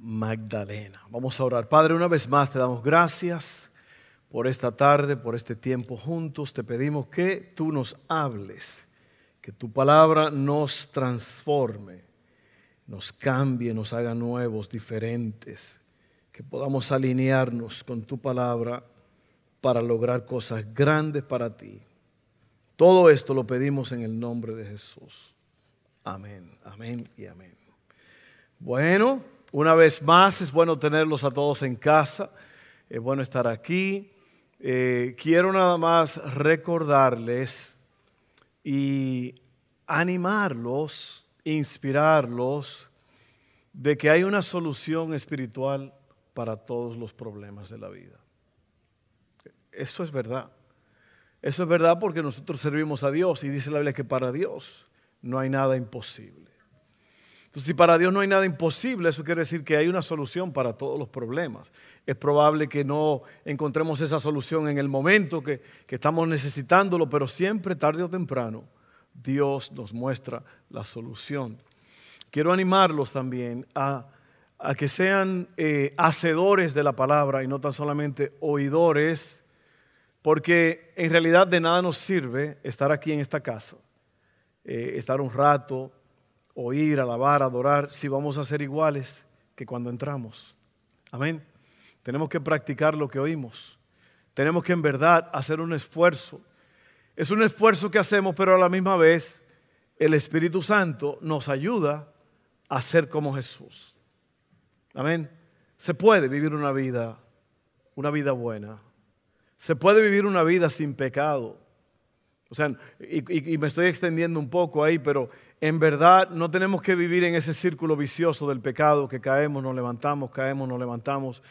Magdalena. Vamos a orar. Padre, una vez más te damos gracias por esta tarde, por este tiempo juntos. Te pedimos que tú nos hables, que tu palabra nos transforme, nos cambie, nos haga nuevos, diferentes, que podamos alinearnos con tu palabra para lograr cosas grandes para ti. Todo esto lo pedimos en el nombre de Jesús. Amén, amén y amén. Bueno. Una vez más, es bueno tenerlos a todos en casa, es bueno estar aquí. Eh, quiero nada más recordarles y animarlos, inspirarlos de que hay una solución espiritual para todos los problemas de la vida. Eso es verdad. Eso es verdad porque nosotros servimos a Dios y dice la Biblia que para Dios no hay nada imposible. Entonces, si para Dios no hay nada imposible, eso quiere decir que hay una solución para todos los problemas. Es probable que no encontremos esa solución en el momento que, estamos necesitándolo, pero siempre, tarde o temprano, Dios nos muestra la solución. Quiero animarlos también a, que sean eh, hacedores de la palabra y no tan solamente oidores, porque en realidad de nada nos sirve estar aquí en esta casa, eh, estar un rato, oír, alabar, adorar, si vamos a ser iguales que cuando entramos. Amén. Tenemos que practicar lo que oímos. Tenemos que en verdad hacer un esfuerzo. Es un esfuerzo que hacemos, pero a la misma vez el Espíritu Santo nos ayuda a ser como Jesús. Amén. Se puede vivir una vida, una vida buena. Se puede vivir una vida sin pecado. O sea, y, y me estoy extendiendo un poco ahí, pero en verdad no tenemos que vivir en ese círculo vicioso del pecado, que caemos, nos levantamos, caemos, nos levantamos,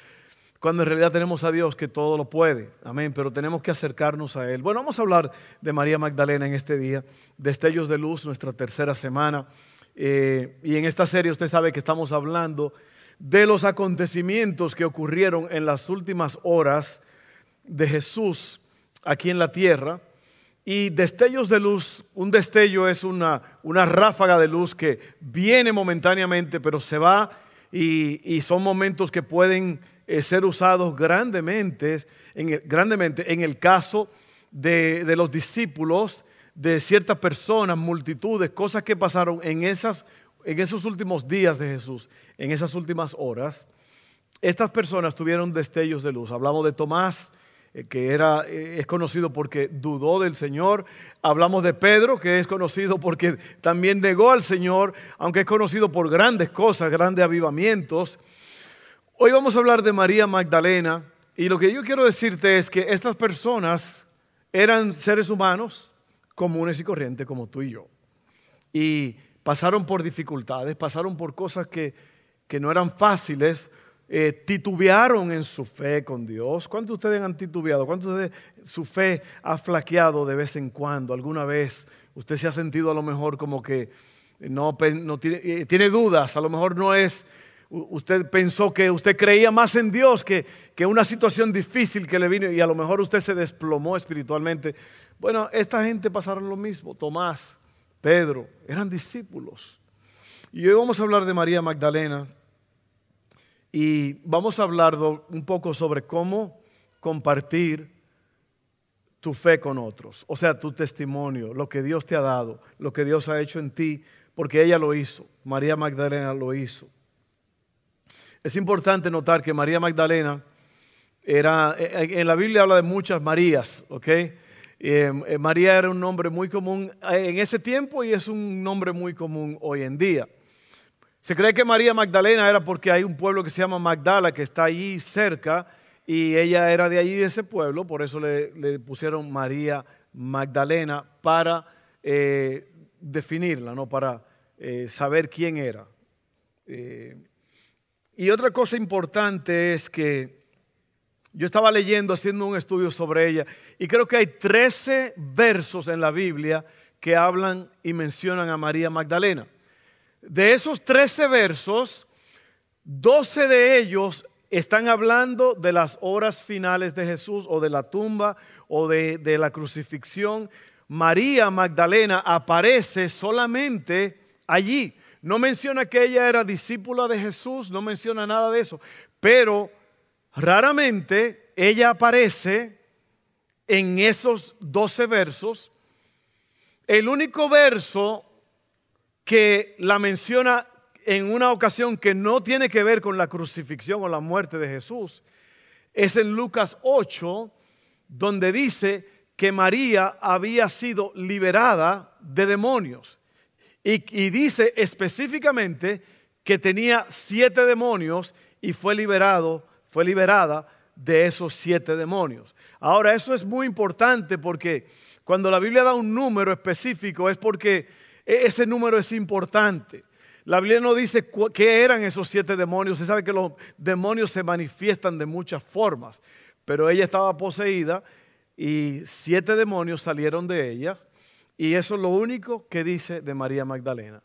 cuando en realidad tenemos a Dios que todo lo puede. Amén, pero tenemos que acercarnos a Él. Bueno, vamos a hablar de María Magdalena en este día, Destellos de Luz, nuestra tercera semana. Eh, y en esta serie usted sabe que estamos hablando de los acontecimientos que ocurrieron en las últimas horas de Jesús aquí en la tierra. Y destellos de luz, un destello es una, una ráfaga de luz que viene momentáneamente, pero se va y, son momentos que pueden eh, ser usados grandemente en, el, grandemente en el caso de, de, los discípulos, de ciertas personas, multitudes, cosas que pasaron en, esas, en esos últimos días de Jesús, en esas últimas horas. Estas personas tuvieron destellos de luz. Hablamos de Tomás, que era, eh, es conocido porque dudó del Señor. Hablamos de Pedro, que es conocido porque también negó al Señor, aunque es conocido por grandes cosas, grandes avivamientos. Hoy vamos a hablar de María Magdalena y lo que yo quiero decirte es que estas personas eran seres humanos comunes y corrientes como tú y yo. Y pasaron por dificultades, pasaron por cosas que, que no eran fáciles, eh, titubearon en su fe con Dios. ¿Cuántos de ustedes han titubeado? ¿Cuántos de su fe ha flaqueado de vez en cuando? ¿Alguna vez usted se ha sentido a lo mejor como que no, tiene, eh, tiene, dudas? A lo mejor no es, usted pensó que usted creía más en Dios que, que una situación difícil que le vino y a lo mejor usted se desplomó espiritualmente. Bueno, esta gente pasaron lo mismo. Tomás, Pedro, eran discípulos. Y hoy vamos a hablar de María Magdalena, y vamos a hablar un poco sobre cómo compartir tu fe con otros, o sea, tu testimonio, lo que Dios te ha dado, lo que Dios ha hecho en ti, porque ella lo hizo, María Magdalena lo hizo. Es importante notar que María Magdalena era, en la Biblia habla de muchas Marías, ¿ok? Eh, María era un nombre muy común en ese tiempo y es un nombre muy común hoy en día. Se cree que María Magdalena era porque hay un pueblo que se llama Magdala que está allí cerca y ella era de allí, de ese pueblo, por eso le, pusieron María Magdalena para eh, definirla, ¿no? para eh, saber quién era. Eh, Y otra cosa importante es que yo estaba leyendo, haciendo un estudio sobre ella, y creo que hay 13 versos en la Biblia que hablan y mencionan a María Magdalena. De esos 13 versos, 12 de ellos están hablando de las horas finales de Jesús o de la tumba o de, de la crucifixión. María Magdalena aparece solamente allí. No menciona que ella era discípula de Jesús, no menciona nada de eso, pero raramente ella aparece en esos 12 versos. El único verso que la menciona en una ocasión que no tiene que ver con la crucifixión o la muerte de Jesús es en Lucas 8, donde dice que María había sido liberada de demonios. Y, y, dice específicamente que tenía siete demonios y fue liberado, fue liberada de esos siete demonios. Ahora, eso es muy importante porque cuando la Biblia da un número específico es porque ese número es importante. La Biblia no dice qué eran esos siete demonios. Se sabe que los demonios se manifiestan de muchas formas, pero ella estaba poseída y siete demonios salieron de ella. Y eso es lo único que dice de María Magdalena.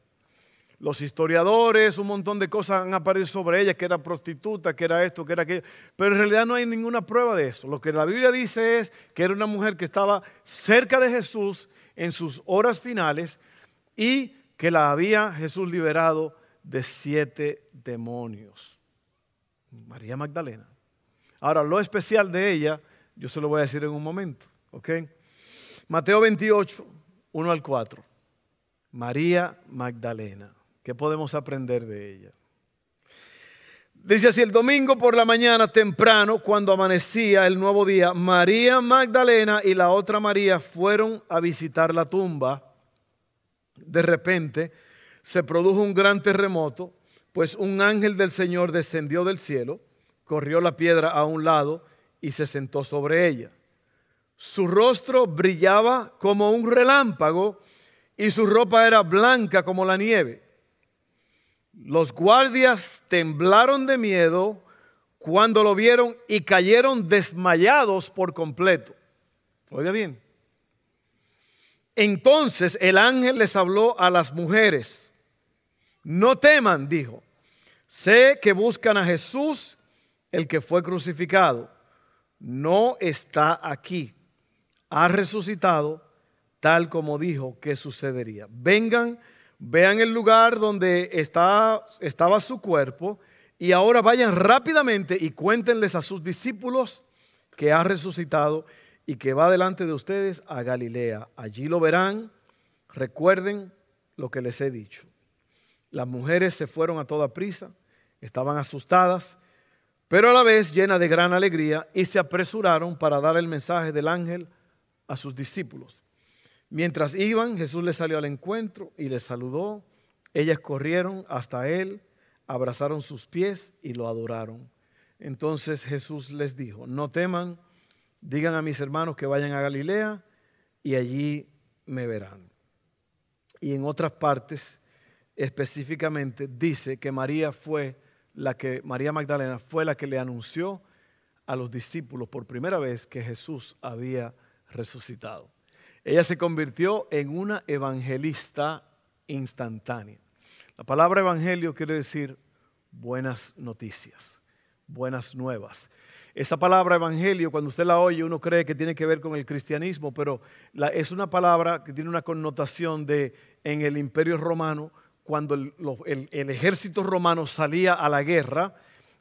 Los historiadores, un montón de cosas han aparecido sobre ella, que era prostituta, que era esto, que era aquello, pero en realidad no hay ninguna prueba de eso. Lo que la Biblia dice es que era una mujer que estaba cerca de Jesús en sus horas finales, y que la había Jesús liberado de siete demonios. María Magdalena. Ahora, lo especial de ella, yo se lo voy a decir en un momento, ¿ok? Mateo 28, 1 al 4. María Magdalena. ¿Qué podemos aprender de ella? Dice así, el domingo por la mañana temprano, cuando amanecía el nuevo día, María Magdalena y la otra María fueron a visitar la tumba de repente se produjo un gran terremoto, pues un ángel del Señor descendió del cielo, corrió la piedra a un lado y se sentó sobre ella. Su rostro brillaba como un relámpago y su ropa era blanca como la nieve. Los guardias temblaron de miedo cuando lo vieron y cayeron desmayados por completo. Oiga bien, entonces el ángel les habló a las mujeres. No teman, dijo. Sé que buscan a Jesús, el que fue crucificado. No está aquí. Ha resucitado tal como dijo que sucedería. Vengan, vean el lugar donde está, estaba su cuerpo y ahora vayan rápidamente y cuéntenles a sus discípulos que ha resucitado y que va delante de ustedes a Galilea. Allí lo verán. Recuerden lo que les he dicho. Las mujeres se fueron a toda prisa, estaban asustadas, pero a la vez llenas de gran alegría y se apresuraron para dar el mensaje del ángel a sus discípulos. Mientras iban, Jesús les salió al encuentro y les saludó. Ellas corrieron hasta él, abrazaron sus pies y lo adoraron. Entonces Jesús les dijo, no teman digan a mis hermanos que vayan a Galilea y allí me verán. Y en otras partes específicamente dice que María fue la que María Magdalena fue la que le anunció a los discípulos por primera vez que Jesús había resucitado. Ella se convirtió en una evangelista instantánea. La palabra evangelio quiere decir buenas noticias, buenas nuevas. Esa palabra evangelio, cuando usted la oye, uno cree que tiene que ver con el cristianismo, pero es una palabra que tiene una connotación de en el imperio romano, cuando el, ejército romano salía a la guerra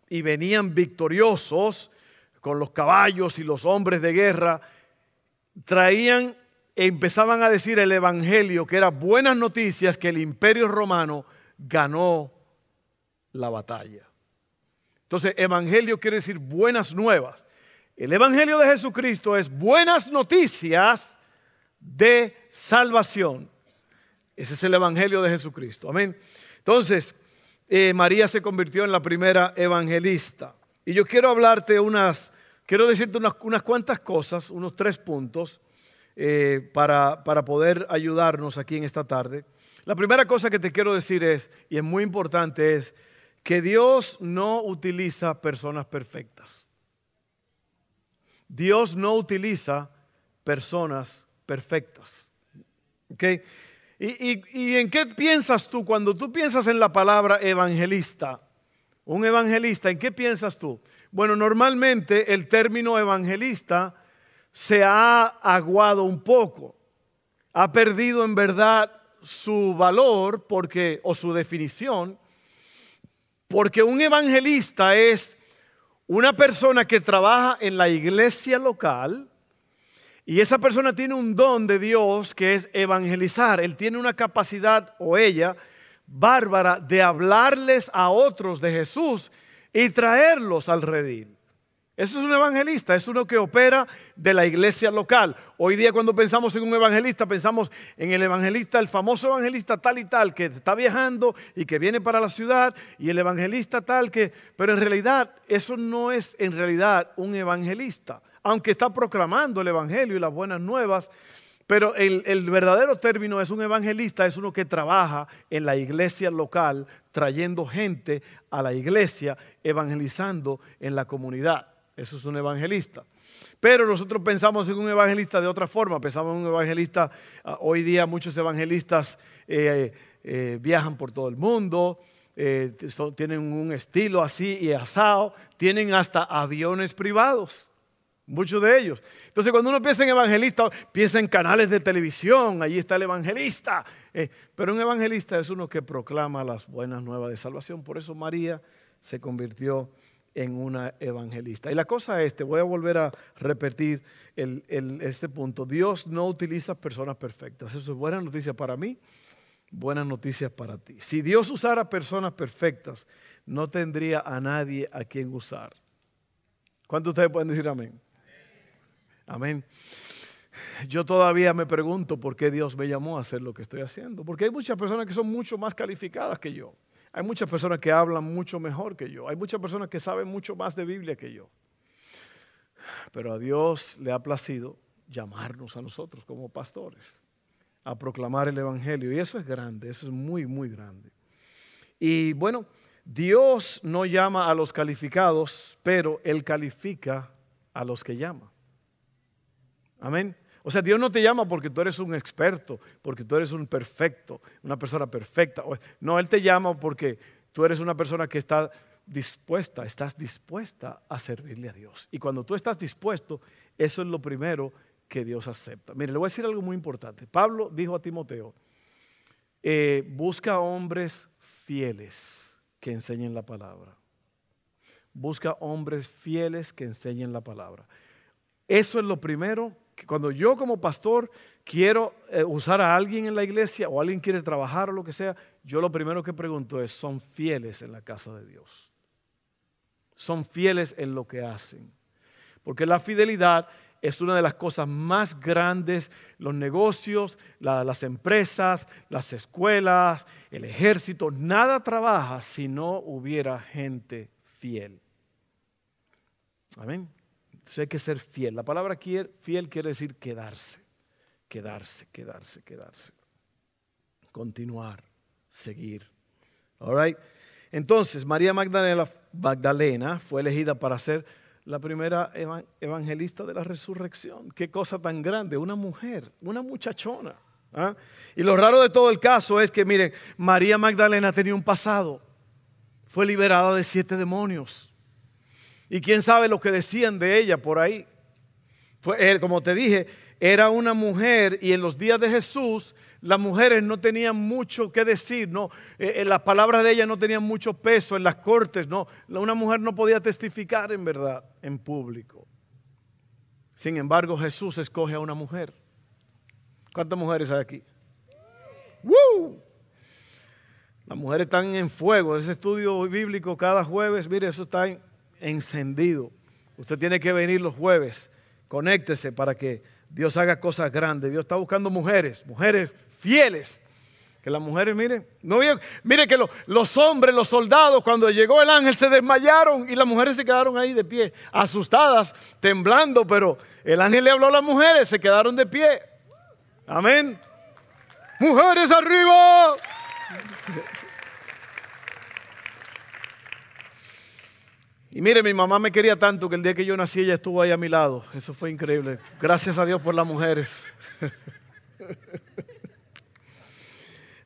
y venían victoriosos con los caballos y los hombres de guerra, traían e empezaban a decir el evangelio, que era buenas noticias que el imperio romano ganó la batalla. Entonces, evangelio quiere decir buenas nuevas. El evangelio de Jesucristo es buenas noticias de salvación. Ese es el evangelio de Jesucristo. Amén. Entonces, eh, María se convirtió en la primera evangelista. Y yo quiero hablarte unas, quiero decirte unas, unas cuantas cosas, unos tres puntos, eh, para, para poder ayudarnos aquí en esta tarde. La primera cosa que te quiero decir es, y es muy importante, es que Dios no utiliza personas perfectas. Dios no utiliza personas perfectas. ¿Okay? ¿Y, en qué piensas tú cuando tú piensas en la palabra evangelista? Un evangelista, ¿en qué piensas tú? Bueno, normalmente el término evangelista se ha aguado un poco, ha perdido en verdad su valor porque, o su definición, porque un evangelista es una persona que trabaja en la iglesia local y esa persona tiene un don de Dios que es evangelizar. Él tiene una capacidad, o ella, bárbara, de hablarles a otros de Jesús y traerlos al redil. Eso es un evangelista, es uno que opera de la iglesia local. Hoy día cuando pensamos en un evangelista, pensamos en el evangelista, el famoso evangelista tal y tal, que está viajando y que viene para la ciudad, y el evangelista tal que, pero en realidad eso no es en realidad un evangelista, aunque está proclamando el evangelio y las buenas nuevas, pero el, el, verdadero término es un evangelista, es uno que trabaja en la iglesia local, trayendo gente a la iglesia, evangelizando en la comunidad. Eso es un evangelista. Pero nosotros pensamos en un evangelista de otra forma. Pensamos en un evangelista, ah, hoy día muchos evangelistas eh, eh, viajan por todo el mundo, eh, tienen un estilo así y asado, tienen hasta aviones privados, muchos de ellos. Entonces cuando uno piensa en evangelista, piensa en canales de televisión, allí está el evangelista. pero un evangelista es uno que proclama las buenas nuevas de salvación. Por eso María se convirtió en una evangelista. Y la cosa es, te voy a volver a repetir este punto, Dios no utiliza personas perfectas. Eso es buena noticia para mí, buenas noticias para ti. Si Dios usara personas perfectas, no tendría a nadie a quien usar. ¿Cuántos ustedes pueden decir amén? Amén. Yo todavía me pregunto por qué Dios me llamó a hacer lo que estoy haciendo. Porque hay muchas personas que son mucho más calificadas que yo. Hay muchas personas que hablan mucho mejor que yo. Hay muchas personas que saben mucho más de Biblia que yo. Pero a Dios le ha placido llamarnos a nosotros como pastores a proclamar el Evangelio. Y eso es grande, eso es muy, muy grande. Y bueno, Dios no llama a los calificados, pero Él califica a los que llama. Amén. O sea, Dios no te llama porque tú eres un experto, porque tú eres un perfecto, una persona perfecta. No, Él te llama porque tú eres una persona que está dispuesta, estás dispuesta a servirle a Dios. Y cuando tú estás dispuesto, eso es lo primero que Dios acepta. Mire, le voy a decir algo muy importante. Pablo dijo a Timoteo, eh, busca hombres fieles que enseñen la palabra. Busca hombres fieles que enseñen la palabra. Eso es lo primero cuando yo como pastor quiero eh, usar a alguien en la iglesia o alguien quiere trabajar o lo que sea, yo lo primero que pregunto es, ¿son fieles en la casa de Dios? ¿Son fieles en lo que hacen? Porque la fidelidad es una de las cosas más grandes, los negocios, las empresas, las escuelas, el ejército, nada trabaja si no hubiera gente fiel. Amén. Entonces hay que ser fiel. La palabra fiel quiere decir quedarse, quedarse, quedarse, quedarse. Continuar, seguir. All Entonces, María Magdalena, Magdalena fue elegida para ser la primera evangelista de la resurrección. Qué cosa tan grande, una mujer, una muchachona. ¿ah? Y lo raro de todo el caso es que, miren, María Magdalena tenía un pasado. Fue liberada de siete demonios. Y quién sabe lo que decían de ella por ahí. Como te dije, era una mujer y en los días de Jesús las mujeres no tenían mucho que decir, no, eh, eh, las palabras de ella no tenían mucho peso en las cortes, no, una mujer no podía testificar en verdad en público. Sin embargo, Jesús escoge a una mujer. ¿Cuántas mujeres hay aquí? ¡Woo! Las mujeres están en fuego. Ese estudio bíblico cada jueves, mire, eso está en, encendido. Usted tiene que venir los jueves. Conéctese para que Dios haga cosas grandes. Dios está buscando mujeres, mujeres fieles. Que las mujeres, miren, no mire que los hombres, los soldados, cuando llegó el ángel se desmayaron y las mujeres se quedaron ahí de pie, asustadas, temblando, pero el ángel le habló a las mujeres, se quedaron de pie. Amén. Mujeres arriba. Y mire, mi mamá me quería tanto que el día que yo nací ella estuvo ahí a mi lado. Eso fue increíble. Gracias a Dios por las mujeres.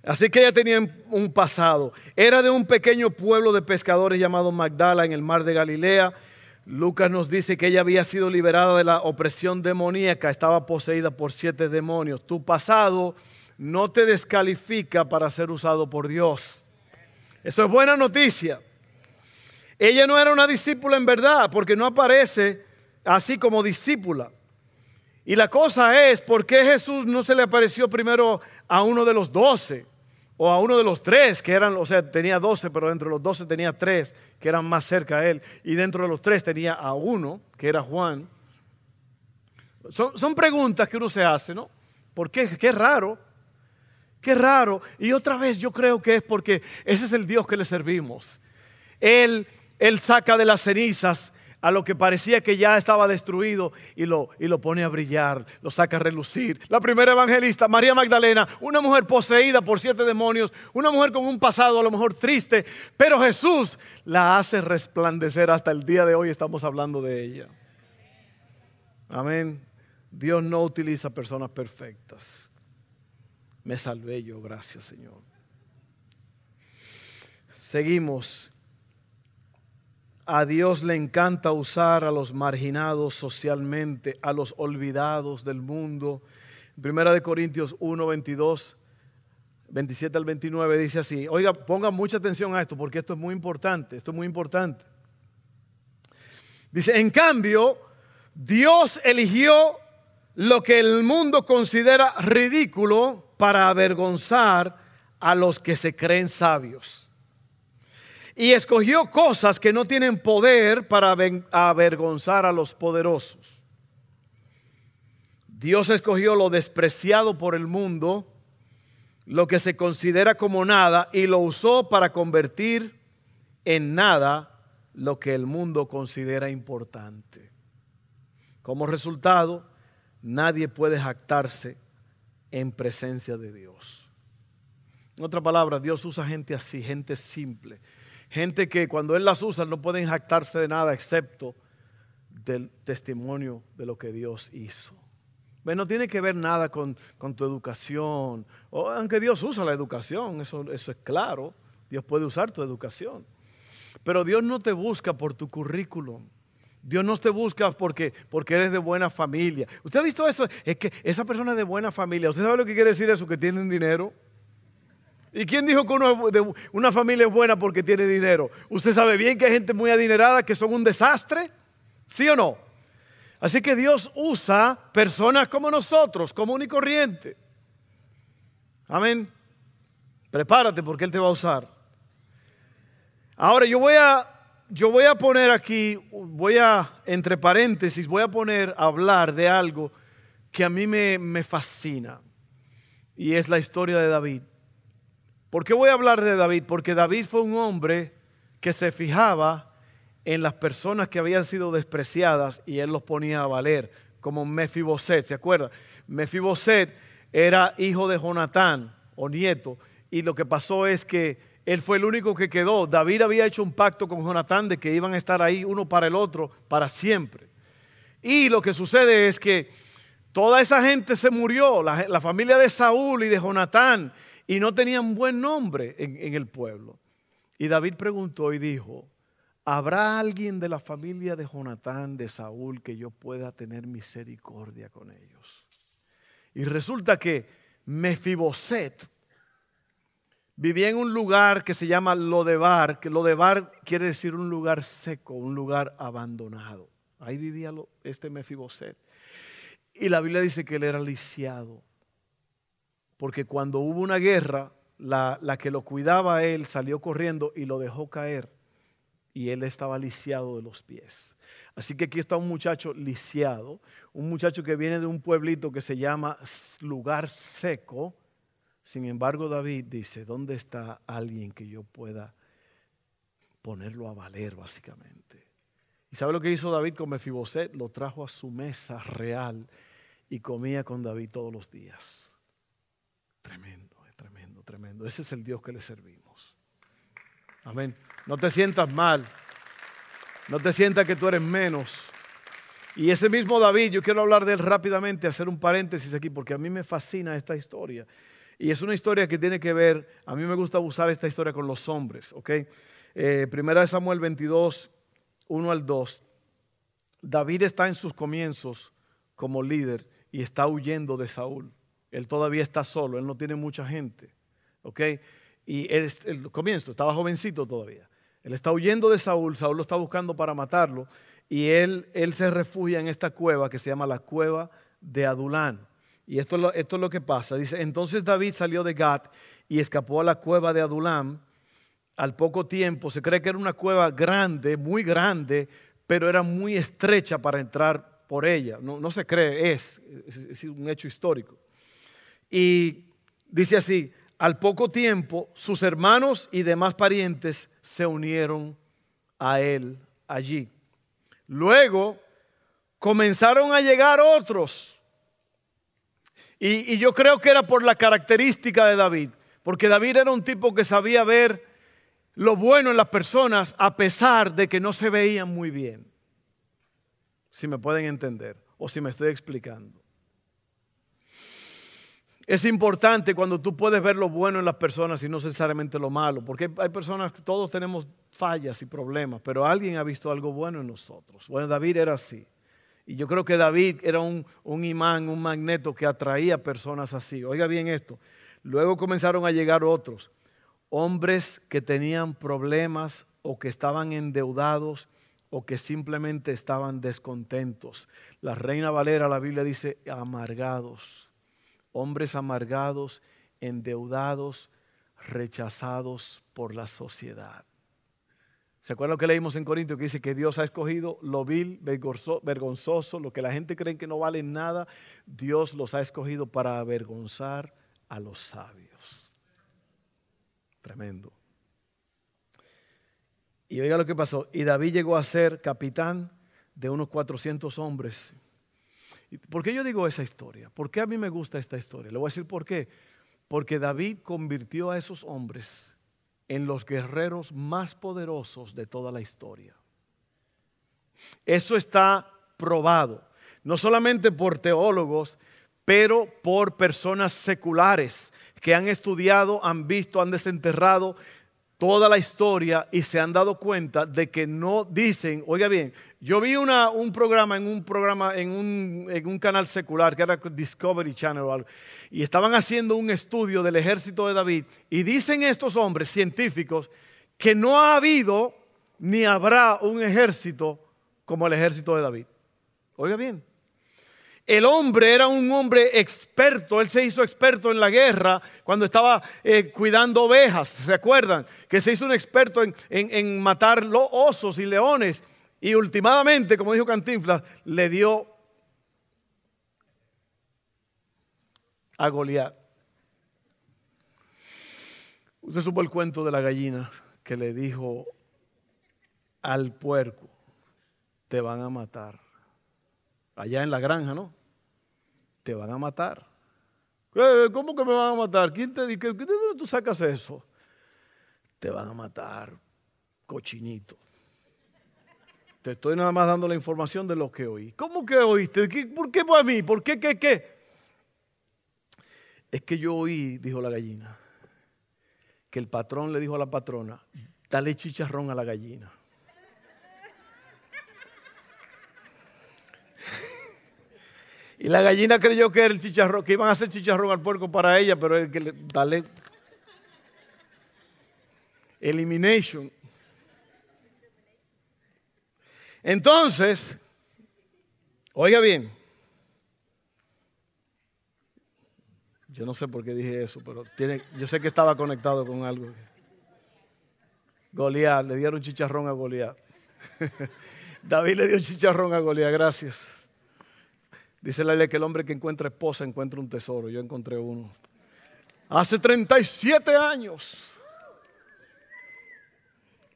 Así que ella tenía un pasado. Era de un pequeño pueblo de pescadores llamado Magdala en el mar de Galilea. Lucas nos dice que ella había sido liberada de la opresión demoníaca, estaba poseída por siete demonios. Tu pasado no te descalifica para ser usado por Dios. Eso es buena noticia. Ella no era una discípula en verdad, porque no aparece así como discípula. Y la cosa es, ¿por qué Jesús no se le apareció primero a uno de los doce? O a uno de los tres, que eran, o sea, tenía doce, pero dentro de los doce tenía tres, que eran más cerca a él. Y dentro de los tres tenía a uno, que era Juan. Son, son preguntas que uno se hace, ¿no? ¿Por qué? Qué raro. Qué raro. Y otra vez yo creo que es porque ese es el Dios que le servimos. Él él saca de las cenizas a lo que parecía que ya estaba destruido y lo, y lo pone a brillar, lo saca a relucir. La primera evangelista, María Magdalena, una mujer poseída por siete demonios, una mujer con un pasado a lo mejor triste, pero Jesús la hace resplandecer hasta el día de hoy, estamos hablando de ella. Amén. Dios no utiliza personas perfectas. Me salvé yo, gracias Señor. Seguimos a Dios le encanta usar a los marginados socialmente, a los olvidados del mundo. Primera de Corintios 1, 22, 27 al 29 dice así. Oiga, pongan mucha atención a esto porque esto es muy importante, esto es muy importante. Dice, en cambio, Dios eligió lo que el mundo considera ridículo para avergonzar a los que se creen sabios y escogió cosas que no tienen poder para avergonzar a los poderosos. Dios escogió lo despreciado por el mundo, lo que se considera como nada, y lo usó para convertir en nada lo que el mundo considera importante. Como resultado, nadie puede jactarse en presencia de Dios. En otra palabra, Dios usa gente así, gente simple, Gente que cuando Él las usa no pueden jactarse de nada excepto del testimonio de lo que Dios hizo. No tiene que ver nada con, tu educación, o, aunque Dios usa la educación, eso, eso es claro, Dios puede usar tu educación. Pero Dios no te busca por tu currículum. Dios no te busca porque, porque eres de buena familia. ¿Usted ha visto eso? Es que esa persona es de buena familia. ¿Usted sabe lo que quiere decir eso? Que tienen dinero. ¿Y quién dijo que una familia es buena porque tiene dinero? Usted sabe bien que hay gente muy adinerada que son un desastre, ¿sí o no? Así que Dios usa personas como nosotros, común y corriente. Amén. Prepárate porque Él te va a usar. Ahora yo voy a, yo voy a poner aquí, voy a, entre paréntesis, voy a poner a hablar de algo que a mí me, me fascina. Y es la historia de David. ¿Por qué voy a hablar de David? Porque David fue un hombre que se fijaba en las personas que habían sido despreciadas y él los ponía a valer, como Mefiboset, ¿se acuerdan? Mefiboset era hijo de Jonatán o nieto, y lo que pasó es que él fue el único que quedó. David había hecho un pacto con Jonatán de que iban a estar ahí uno para el otro para siempre. Y lo que sucede es que toda esa gente se murió, la, la familia de Saúl y de Jonatán y no tenían buen nombre en, el pueblo. Y David preguntó y dijo, ¿habrá alguien de la familia de Jonatán, de Saúl, que yo pueda tener misericordia con ellos? Y resulta que Mefiboset vivía en un lugar que se llama Lodebar, que Lodebar quiere decir un lugar seco, un lugar abandonado. Ahí vivía este Mefiboset. Y la Biblia dice que él era lisiado porque cuando hubo una guerra, la, que lo cuidaba a él salió corriendo y lo dejó caer y él estaba lisiado de los pies. Así que aquí está un muchacho lisiado, un muchacho que viene de un pueblito que se llama lugar seco. Sin embargo, David dice, ¿dónde está alguien que yo pueda ponerlo a valer básicamente? ¿Y sabe lo que hizo David con Mefiboset? Lo trajo a su mesa real y comía con David todos los días. Tremendo, es tremendo, tremendo. Ese es el Dios que le servimos. Amén. No te sientas mal. No te sientas que tú eres menos. Y ese mismo David, yo quiero hablar de él rápidamente, hacer un paréntesis aquí, porque a mí me fascina esta historia. Y es una historia que tiene que ver, a mí me gusta usar esta historia con los hombres, ¿ok? Eh, primera de Samuel 22, 1 al 2. David está en sus comienzos como líder y está huyendo de Saúl. Él todavía está solo, él no tiene mucha gente, ¿ok? Y él, el comienzo, estaba jovencito todavía. Él está huyendo de Saúl, Saúl lo está buscando para matarlo y él, él se refugia en esta cueva que se llama la cueva de Adulán. Y esto es, lo, esto es lo que pasa. Dice, entonces David salió de Gat y escapó a la cueva de Adulán. Al poco tiempo, se cree que era una cueva grande, muy grande, pero era muy estrecha para entrar por ella. No, no se cree, es, es un hecho histórico. Y dice así, al poco tiempo sus hermanos y demás parientes se unieron a él allí. Luego comenzaron a llegar otros. Y, yo creo que era por la característica de David, porque David era un tipo que sabía ver lo bueno en las personas a pesar de que no se veían muy bien. Si me pueden entender o si me estoy explicando. Es importante cuando tú puedes ver lo bueno en las personas y no necesariamente lo malo, porque hay personas, todos tenemos fallas y problemas, pero alguien ha visto algo bueno en nosotros. Bueno, David era así. Y yo creo que David era un, un imán, un magneto que atraía personas así. Oiga bien esto. Luego comenzaron a llegar otros, hombres que tenían problemas o que estaban endeudados o que simplemente estaban descontentos. La reina Valera, la Biblia dice, amargados hombres amargados, endeudados, rechazados por la sociedad. ¿Se acuerdan lo que leímos en Corintios que dice que Dios ha escogido lo vil, vergonzoso, lo que la gente cree que no vale nada? Dios los ha escogido para avergonzar a los sabios. Tremendo. Y oiga lo que pasó. Y David llegó a ser capitán de unos 400 hombres ¿Por qué yo digo esa historia? ¿Por qué a mí me gusta esta historia? Le voy a decir por qué. Porque David convirtió a esos hombres en los guerreros más poderosos de toda la historia. Eso está probado, no solamente por teólogos, pero por personas seculares que han estudiado, han visto, han desenterrado toda la historia y se han dado cuenta de que no dicen, oiga bien, yo vi un programa en un programa en un, en un, canal secular que era Discovery Channel o algo, y estaban haciendo un estudio del ejército de David y dicen estos hombres científicos que no ha habido ni habrá un ejército como el ejército de David. Oiga bien, el hombre era un hombre experto, él se hizo experto en la guerra cuando estaba eh, cuidando ovejas, ¿se acuerdan? Que se hizo un experto en, en matar los osos y leones y últimamente, como dijo Cantinflas, le dio a Goliat. Usted supo el cuento de la gallina que le dijo al puerco, te van a matar. Allá en la granja, ¿no? Te van a matar. Eh, ¿Cómo que me van a matar? ¿Quién te? ¿De dónde tú sacas eso? Te van a matar, cochinito. Te estoy nada más dando la información de lo que oí. ¿Cómo que oíste? ¿Por qué a mí? ¿Por qué, qué, qué? Es que yo oí, dijo la gallina, que el patrón le dijo a la patrona, dale chicharrón a la gallina. Y la gallina creyó que era el chicharrón, que iban a hacer chicharrón al puerco para ella, pero el que le, dale elimination. Entonces, oiga bien, yo no sé por qué dije eso, pero tiene, yo sé que estaba conectado con algo. Goliat, le dieron chicharrón a Goliat. David le dio chicharrón a Goliat, gracias. Dice la ley que el hombre que encuentra esposa encuentra un tesoro. Yo encontré uno. Hace 37 años.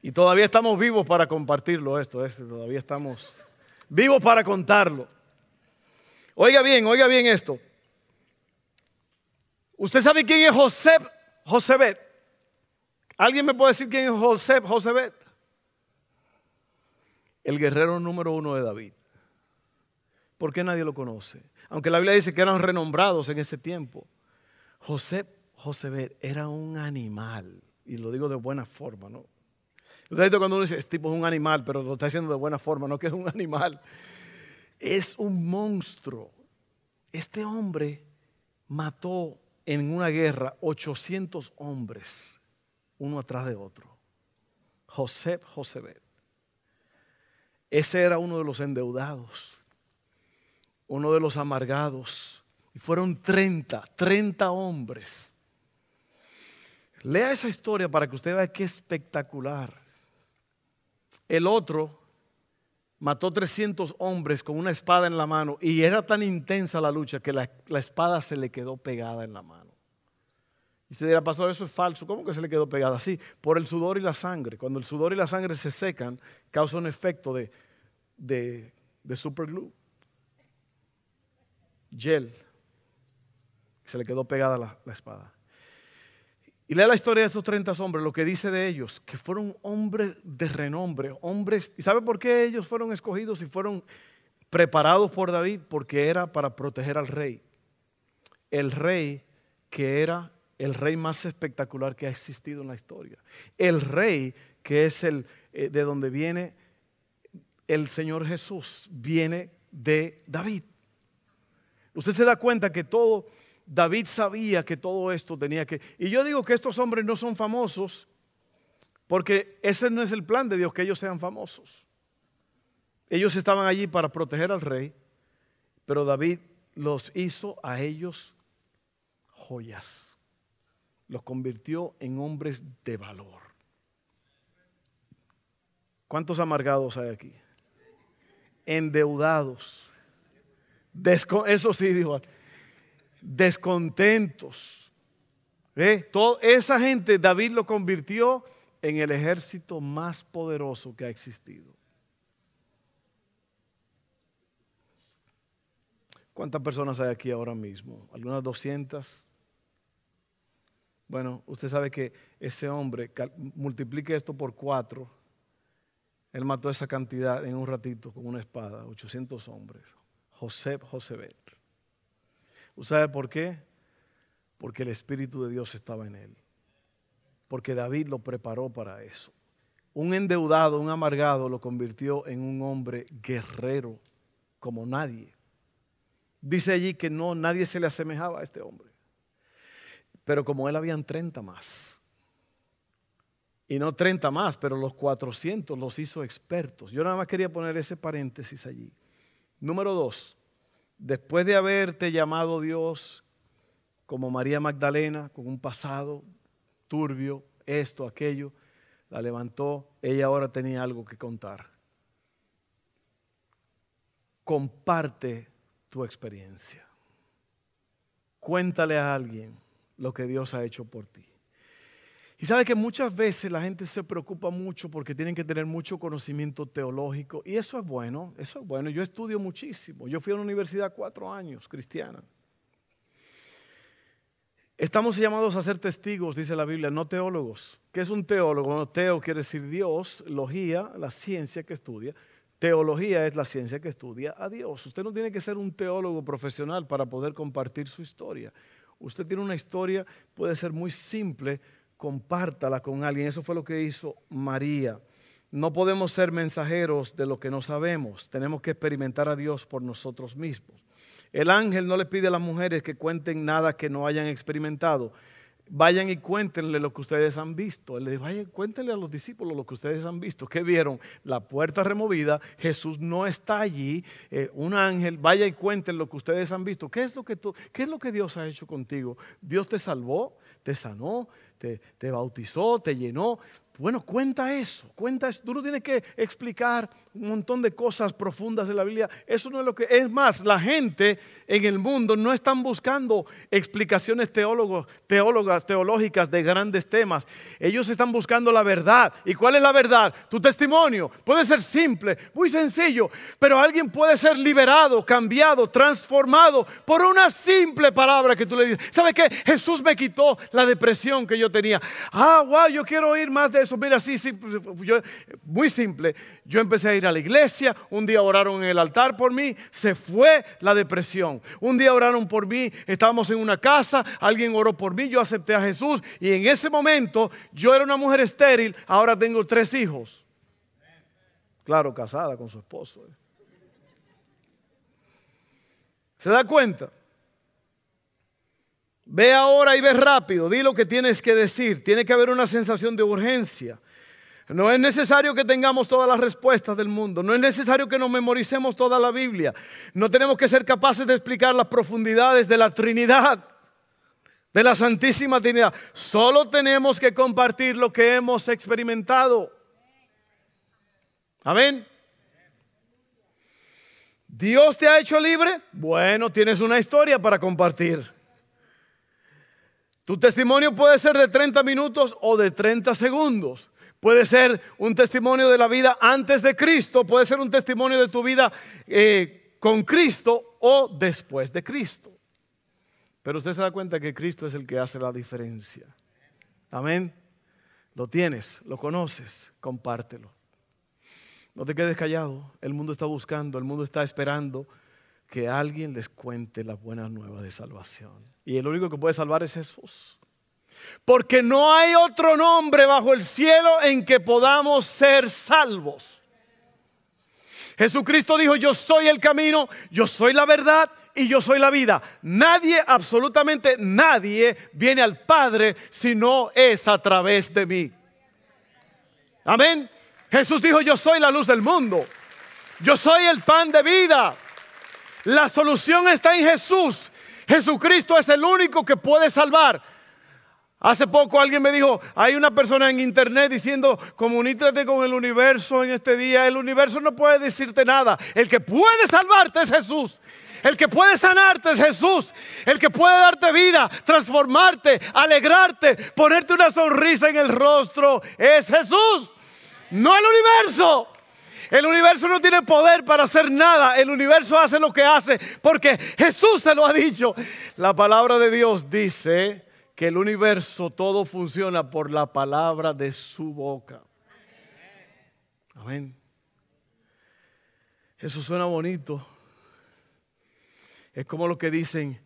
Y todavía estamos vivos para compartirlo esto. Este, todavía estamos vivos para contarlo. Oiga bien, oiga bien esto. ¿Usted sabe quién es José Josebet? ¿Alguien me puede decir quién es José Josebet? el guerrero número uno de David. ¿Por qué nadie lo conoce? Aunque la Biblia dice que eran renombrados en ese tiempo. José José era un animal, y lo digo de buena forma, ¿no? Ustedes cuando uno dice, este tipo es un animal, pero lo está diciendo de buena forma, no que es un animal. Es un monstruo. Este hombre mató en una guerra 800 hombres, uno atrás de otro. José Josebet. Ese era uno de los endeudados, uno de los amargados. Y fueron 30, 30 hombres. Lea esa historia para que usted vea qué espectacular. El otro mató 300 hombres con una espada en la mano y era tan intensa la lucha que la, espada se le quedó pegada en la mano. Y usted dirá, pastor, eso es falso. ¿Cómo que se le quedó pegada? Sí, por el sudor y la sangre. Cuando el sudor y la sangre se secan, causa un efecto de, de, de superglue. Gel. Se le quedó pegada la, la espada. Y lea la historia de esos 30 hombres, lo que dice de ellos, que fueron hombres de renombre, hombres. ¿Y sabe por qué ellos fueron escogidos y fueron preparados por David? Porque era para proteger al rey. El rey que era el rey más espectacular que ha existido en la historia. El rey que es el eh, de donde viene el Señor Jesús, viene de David. Usted se da cuenta que todo David sabía que todo esto tenía que... Y yo digo que estos hombres no son famosos porque ese no es el plan de Dios, que ellos sean famosos. Ellos estaban allí para proteger al rey, pero David los hizo a ellos joyas. Los convirtió en hombres de valor. ¿Cuántos amargados hay aquí? Endeudados. Eso sí, dijo descontentos. Toda esa gente David lo convirtió en el ejército más poderoso que ha existido. ¿Cuántas personas hay aquí ahora mismo? ¿Algunas 200? Bueno, usted sabe que ese hombre, multiplique esto por cuatro, él mató esa cantidad en un ratito con una espada, 800 hombres. José Josebet. ¿Usted sabe por qué? Porque el Espíritu de Dios estaba en él. Porque David lo preparó para eso. Un endeudado, un amargado, lo convirtió en un hombre guerrero como nadie. Dice allí que no, nadie se le asemejaba a este hombre. Pero como él habían 30 más. Y no 30 más, pero los 400 los hizo expertos. Yo nada más quería poner ese paréntesis allí. Número dos, después de haberte llamado Dios como María Magdalena, con un pasado turbio, esto, aquello, la levantó, ella ahora tenía algo que contar. Comparte tu experiencia. Cuéntale a alguien lo que Dios ha hecho por ti. Y sabe que muchas veces la gente se preocupa mucho porque tienen que tener mucho conocimiento teológico y eso es bueno, eso es bueno. Yo estudio muchísimo. Yo fui a una universidad cuatro años cristiana. Estamos llamados a ser testigos, dice la Biblia, no teólogos. ¿Qué es un teólogo? Teo quiere decir Dios, logía, la ciencia que estudia. Teología es la ciencia que estudia a Dios. Usted no tiene que ser un teólogo profesional para poder compartir su historia. Usted tiene una historia, puede ser muy simple, compártala con alguien. Eso fue lo que hizo María. No podemos ser mensajeros de lo que no sabemos. Tenemos que experimentar a Dios por nosotros mismos. El ángel no le pide a las mujeres que cuenten nada que no hayan experimentado. Vayan y cuéntenle lo que ustedes han visto. Él le dice, vayan, cuéntenle a los discípulos lo que ustedes han visto. ¿Qué vieron? La puerta removida, Jesús no está allí, eh, un ángel, vaya y cuenten lo que ustedes han visto. ¿Qué es lo que, tú, ¿Qué es lo que Dios ha hecho contigo? Dios te salvó, te sanó, te, bautizó, te llenó. Bueno, cuenta eso, cuenta eso. Tú no tienes que explicar un montón de cosas profundas de la Biblia. Eso no es lo que es más. La gente en el mundo no están buscando explicaciones teólogos, teólogas, teológicas de grandes temas. Ellos están buscando la verdad. ¿Y cuál es la verdad? Tu testimonio. Puede ser simple, muy sencillo, pero alguien puede ser liberado, cambiado, transformado por una simple palabra que tú le dices. ¿Sabe qué? Jesús me quitó la depresión que yo tenía. Ah, wow, yo quiero oír más de proceso, mira, sí, sí, yo, muy simple. Yo empecé a ir a la iglesia, un día oraron en el altar por mí, se fue la depresión. Un día oraron por mí, estábamos en una casa, alguien oró por mí, yo acepté a Jesús y en ese momento yo era una mujer estéril, ahora tengo tres hijos. Claro, casada con su esposo. ¿eh? ¿Se da cuenta? Ve ahora y ve rápido, di lo que tienes que decir. Tiene que haber una sensación de urgencia. No es necesario que tengamos todas las respuestas del mundo. No es necesario que nos memoricemos toda la Biblia. No tenemos que ser capaces de explicar las profundidades de la Trinidad, de la Santísima Trinidad. Solo tenemos que compartir lo que hemos experimentado. Amén. ¿Dios te ha hecho libre? Bueno, tienes una historia para compartir. Tu testimonio puede ser de 30 minutos o de 30 segundos. Puede ser un testimonio de la vida antes de Cristo, puede ser un testimonio de tu vida eh, con Cristo o después de Cristo. Pero usted se da cuenta que Cristo es el que hace la diferencia. Amén. Lo tienes, lo conoces, compártelo. No te quedes callado. El mundo está buscando, el mundo está esperando que alguien les cuente la buena nueva de salvación. Y el único que puede salvar es Jesús. Porque no hay otro nombre bajo el cielo en que podamos ser salvos. Jesucristo dijo, yo soy el camino, yo soy la verdad y yo soy la vida. Nadie, absolutamente nadie, viene al Padre si no es a través de mí. Amén. Jesús dijo, yo soy la luz del mundo. Yo soy el pan de vida. La solución está en Jesús. Jesucristo es el único que puede salvar. Hace poco alguien me dijo, hay una persona en internet diciendo, comunícate con el universo en este día. El universo no puede decirte nada. El que puede salvarte es Jesús. El que puede sanarte es Jesús. El que puede darte vida, transformarte, alegrarte, ponerte una sonrisa en el rostro es Jesús. No el universo. El universo no tiene poder para hacer nada. El universo hace lo que hace porque Jesús se lo ha dicho. La palabra de Dios dice que el universo todo funciona por la palabra de su boca. Amén. Eso suena bonito. Es como lo que dicen,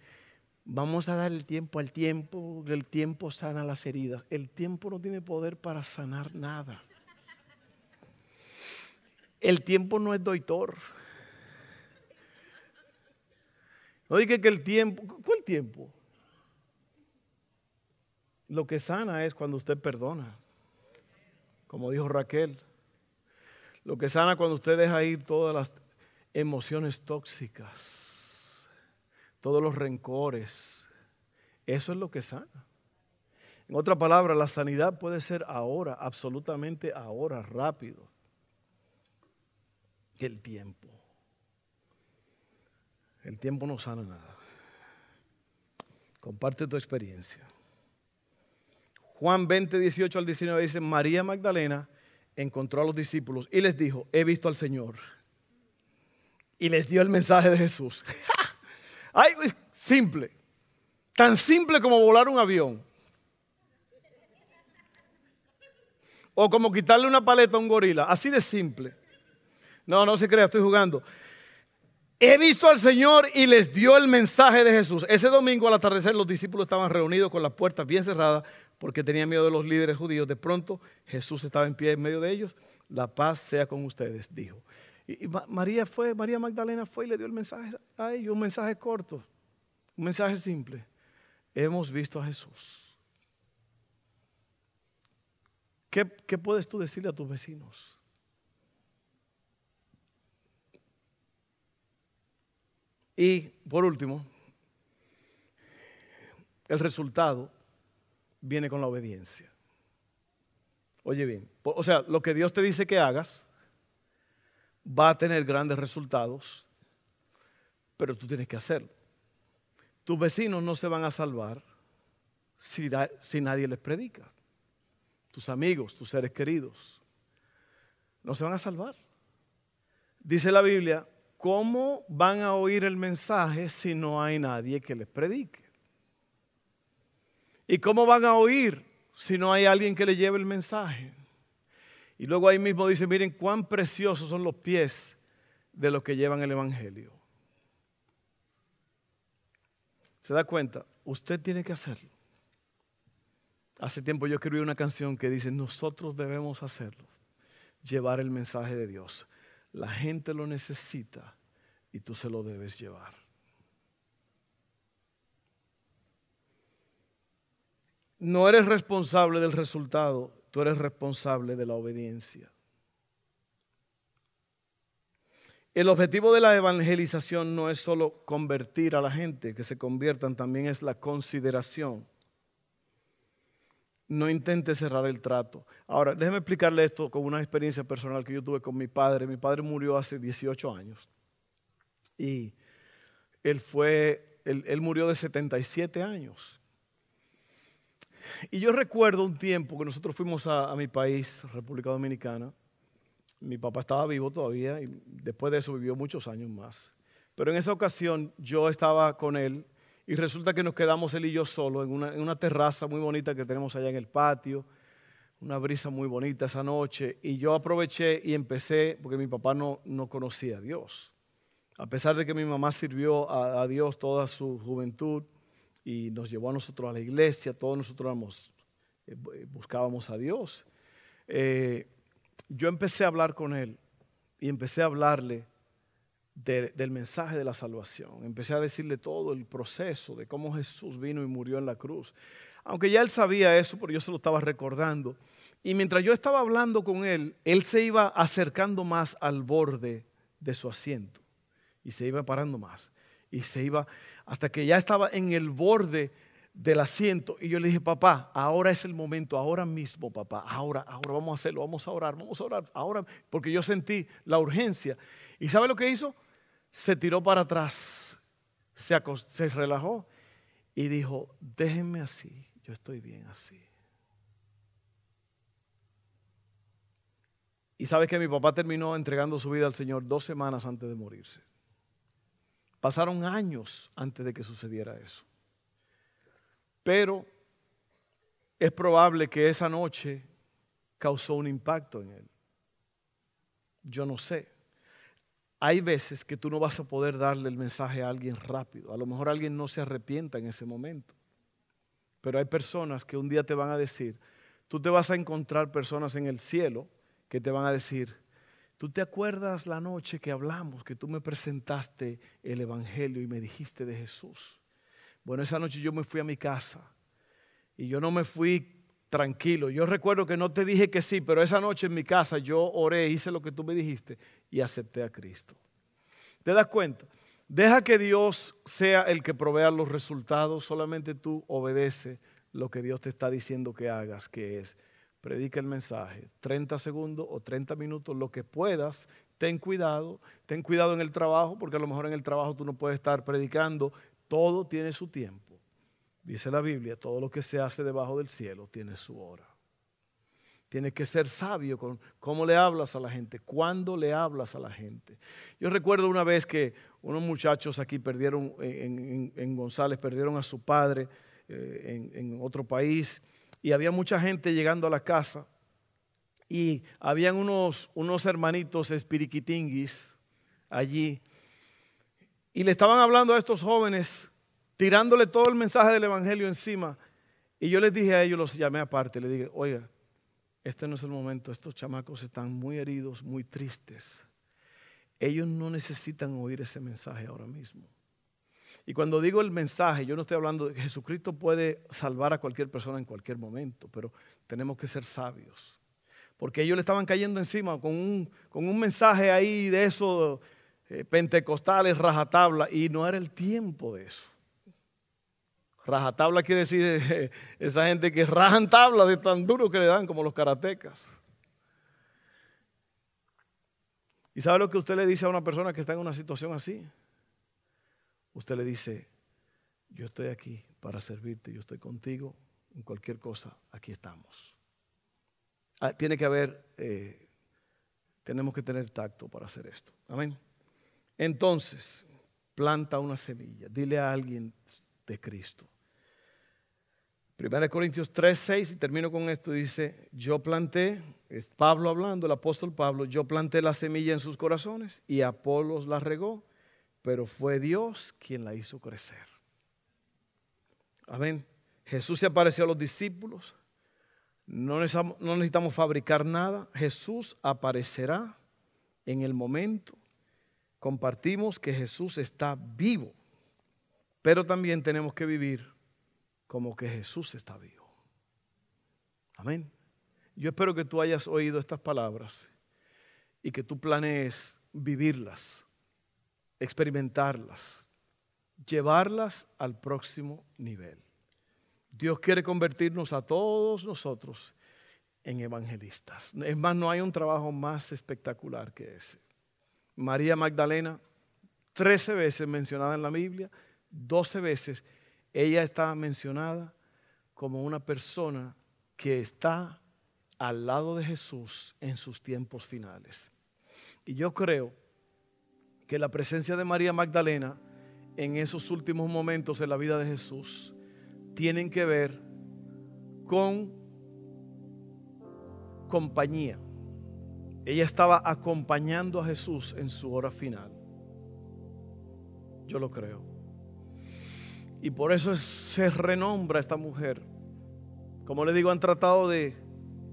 vamos a dar el tiempo al tiempo, el tiempo sana las heridas. El tiempo no tiene poder para sanar nada. El tiempo no es doctor. No que el tiempo, ¿cuál tiempo? Lo que sana es cuando usted perdona, como dijo Raquel. Lo que sana cuando usted deja ir todas las emociones tóxicas, todos los rencores. Eso es lo que sana. En otra palabra, la sanidad puede ser ahora, absolutamente ahora, rápido que el tiempo. El tiempo no sana nada. Comparte tu experiencia. Juan 20, 18 al 19 dice, María Magdalena encontró a los discípulos y les dijo, he visto al Señor. Y les dio el mensaje de Jesús. Ay, simple. Tan simple como volar un avión. O como quitarle una paleta a un gorila. Así de simple. No, no se crea, estoy jugando. He visto al Señor y les dio el mensaje de Jesús. Ese domingo al atardecer los discípulos estaban reunidos con las puertas bien cerradas porque tenían miedo de los líderes judíos. De pronto Jesús estaba en pie en medio de ellos. La paz sea con ustedes, dijo. Y, María fue, María Magdalena fue y le dio el mensaje a ellos, un mensaje corto, un mensaje simple. Hemos visto a Jesús. ¿Qué, qué puedes tú decirle a tus vecinos? Y por último, el resultado viene con la obediencia. Oye bien, o sea, lo que Dios te dice que hagas va a tener grandes resultados, pero tú tienes que hacerlo. Tus vecinos no se van a salvar si, nadie les predica. Tus amigos, tus seres queridos, no se van a salvar. Dice la Biblia ¿cómo van a oír el mensaje si no hay nadie que les predique? ¿Y cómo van a oír si no hay alguien que le lleve el mensaje? Y luego ahí mismo dice, miren cuán preciosos son los pies de los que llevan el Evangelio. ¿Se da cuenta? Usted tiene que hacerlo. Hace tiempo yo escribí una canción que dice, nosotros debemos hacerlo, llevar el mensaje de Dios. La gente lo necesita y tú se lo debes llevar. No eres responsable del resultado, tú eres responsable de la obediencia. El objetivo de la evangelización no es solo convertir a la gente, que se conviertan, también es la consideración. No intente cerrar el trato. Ahora, déjeme explicarle esto con una experiencia personal que yo tuve con mi padre. Mi padre murió hace 18 años. Y él fue, él, murió de 77 años. Y yo recuerdo un tiempo que nosotros fuimos a mi país, República Dominicana, mi papá estaba vivo todavía y después de eso vivió muchos años más. Pero en esa ocasión yo estaba con él y resulta que nos quedamos él y yo solo en una, terraza muy bonita que tenemos allá en el patio, una brisa muy bonita esa noche y yo aproveché y empecé, porque mi papá no, no conocía a Dios. A pesar de que mi mamá sirvió a, Dios toda su juventud y nos llevó a nosotros a la iglesia, todos nosotros eh, buscábamos a Dios. Eh, yo empecé a hablar con él y empecé a hablarle del mensaje de la salvación. Empecé a decirle todo el proceso de cómo Jesús vino y murió en la cruz. Aunque ya él sabía eso, porque yo se lo estaba recordando. Y mientras yo estaba hablando con él, él se iba acercando más al borde de su asiento. Y se iba parando más. Y se iba hasta que ya estaba en el borde del asiento y yo le dije, papá, ahora es el momento, ahora mismo, papá, ahora, ahora vamos a hacerlo, vamos a orar, vamos a orar, ahora, porque yo sentí la urgencia. ¿Y sabe lo que hizo? Se tiró para atrás, se, se relajó y dijo, déjenme así, yo estoy bien así. Y sabe que mi papá terminó entregando su vida al Señor dos semanas antes de morirse. Pasaron años antes de que sucediera eso. Pero es probable que esa noche causó un impacto en él. Yo no sé. Hay veces que tú no vas a poder darle el mensaje a alguien rápido. A lo mejor alguien no se arrepienta en ese momento. Pero hay personas que un día te van a decir, tú te vas a encontrar personas en el cielo que te van a decir, ¿tú te acuerdas la noche que hablamos, que tú me presentaste el Evangelio y me dijiste de Jesús? Bueno, esa noche yo me fui a mi casa y yo no me fui tranquilo. Yo recuerdo que no te dije que sí, pero esa noche en mi casa yo oré, hice lo que tú me dijiste y acepté a Cristo. ¿Te das cuenta? Deja que Dios sea el que provea los resultados, solamente tú obedece lo que Dios te está diciendo que hagas, que es predica el mensaje, 30 segundos o 30 minutos, lo que puedas, ten cuidado, ten cuidado en el trabajo, porque a lo mejor en el trabajo tú no puedes estar predicando todo tiene su tiempo. Dice la Biblia, todo lo que se hace debajo del cielo tiene su hora. Tienes que ser sabio con cómo le hablas a la gente, cuándo le hablas a la gente. Yo recuerdo una vez que unos muchachos aquí perdieron, en, González, perdieron a su padre eh, en, otro país y había mucha gente llegando a la casa y habían unos, unos hermanitos espiriquitinguis allí y le estaban hablando a estos jóvenes, tirándole todo el mensaje del Evangelio encima. Y yo les dije a ellos, los llamé aparte, les dije, oiga, este no es el momento, estos chamacos están muy heridos, muy tristes. Ellos no necesitan oír ese mensaje ahora mismo. Y cuando digo el mensaje, yo no estoy hablando de que Jesucristo puede salvar a cualquier persona en cualquier momento, pero tenemos que ser sabios. Porque ellos le estaban cayendo encima con un, con un mensaje ahí de eso eh, pentecostales, rajatabla, y no era el tiempo de eso. Rajatabla quiere decir esa gente que rajan tabla de tan duro que le dan como los karatecas. ¿Y sabe lo que usted le dice a una persona que está en una situación así? Usted le dice, yo estoy aquí para servirte, yo estoy contigo en cualquier cosa, aquí estamos. Ah, tiene que haber, eh, tenemos que tener tacto para hacer esto. Amén. Entonces, planta una semilla, dile a alguien de Cristo. 1 Corintios 3, 6, y termino con esto, dice, yo planté, es Pablo hablando, el apóstol Pablo, yo planté la semilla en sus corazones y Apolos la regó, pero fue Dios quien la hizo crecer. Amén. Jesús se apareció a los discípulos, no no necesitamos fabricar nada, Jesús aparecerá en el momento. Compartimos que Jesús está vivo, pero también tenemos que vivir como que Jesús está vivo. Amén. Yo espero que tú hayas oído estas palabras y que tú planees vivirlas, experimentarlas, llevarlas al próximo nivel. Dios quiere convertirnos a todos nosotros en evangelistas. Es más, no hay un trabajo más espectacular que ese. María Magdalena, 13 veces mencionada en la Biblia, 12 veces ella está mencionada como una persona que está al lado de Jesús en sus tiempos finales. Y yo creo que la presencia de María Magdalena en esos últimos momentos de la vida de Jesús tienen que ver con compañía. Ella estaba acompañando a Jesús en su hora final. Yo lo creo. Y por eso se renombra esta mujer. Como le digo, han tratado de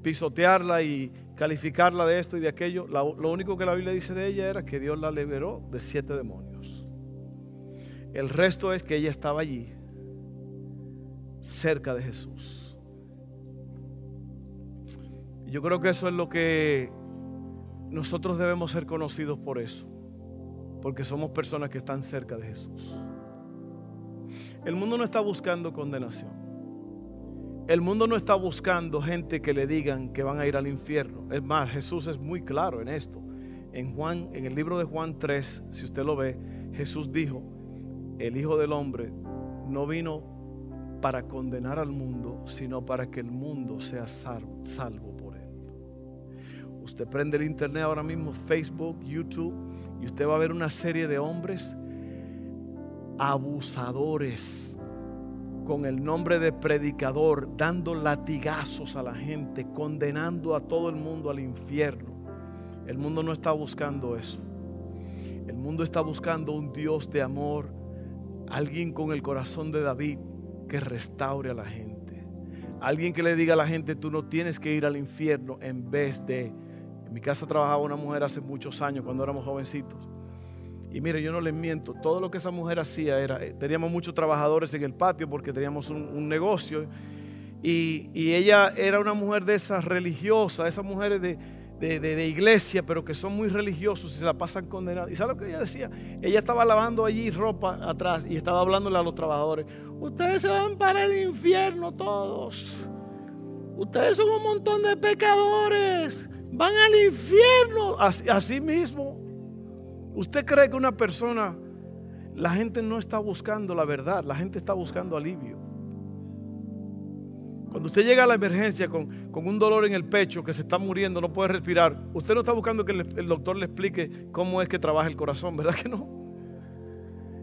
pisotearla y calificarla de esto y de aquello. lo único que la Biblia dice de ella era que Dios la liberó de siete demonios. El resto es que ella estaba allí, cerca de Jesús. Yo creo que eso es lo que nosotros debemos ser conocidos por eso, porque somos personas que están cerca de Jesús. El mundo no está buscando condenación. El mundo no está buscando gente que le digan que van a ir al infierno. Es más, Jesús es muy claro en esto. En Juan, en el libro de Juan 3, si usted lo ve, Jesús dijo, el Hijo del Hombre no vino para condenar al mundo, sino para que el mundo sea salvo, por él. Usted prende el internet ahora mismo, Facebook, YouTube, y usted va a ver una serie de hombres abusadores con el nombre de predicador, dando latigazos a la gente, condenando a todo el mundo al infierno. El mundo no está buscando eso. El mundo está buscando un Dios de amor, alguien con el corazón de David que restaure a la gente. Alguien que le diga a la gente, tú no tienes que ir al infierno en vez de... En mi casa trabajaba una mujer hace muchos años, cuando éramos jovencitos y mire, yo no les miento, todo lo que esa mujer hacía era, eh, teníamos muchos trabajadores en el patio porque teníamos un, negocio. Y, ella era una mujer de esas religiosas, esas mujeres de, de, iglesia, pero que son muy religiosos y se la pasan condenadas. ¿Y sabe lo que ella decía? Ella estaba lavando allí ropa atrás y estaba hablándole a los trabajadores. Ustedes se van para el infierno todos. Ustedes son un montón de pecadores. Van al infierno. así mismo. ¿Usted cree que una persona, la gente no está buscando la verdad, la gente está buscando alivio? Cuando usted llega a la emergencia con, un dolor en el pecho, que se está muriendo, no puede respirar, usted no está buscando que el doctor le explique cómo es que trabaja el corazón, ¿verdad que no?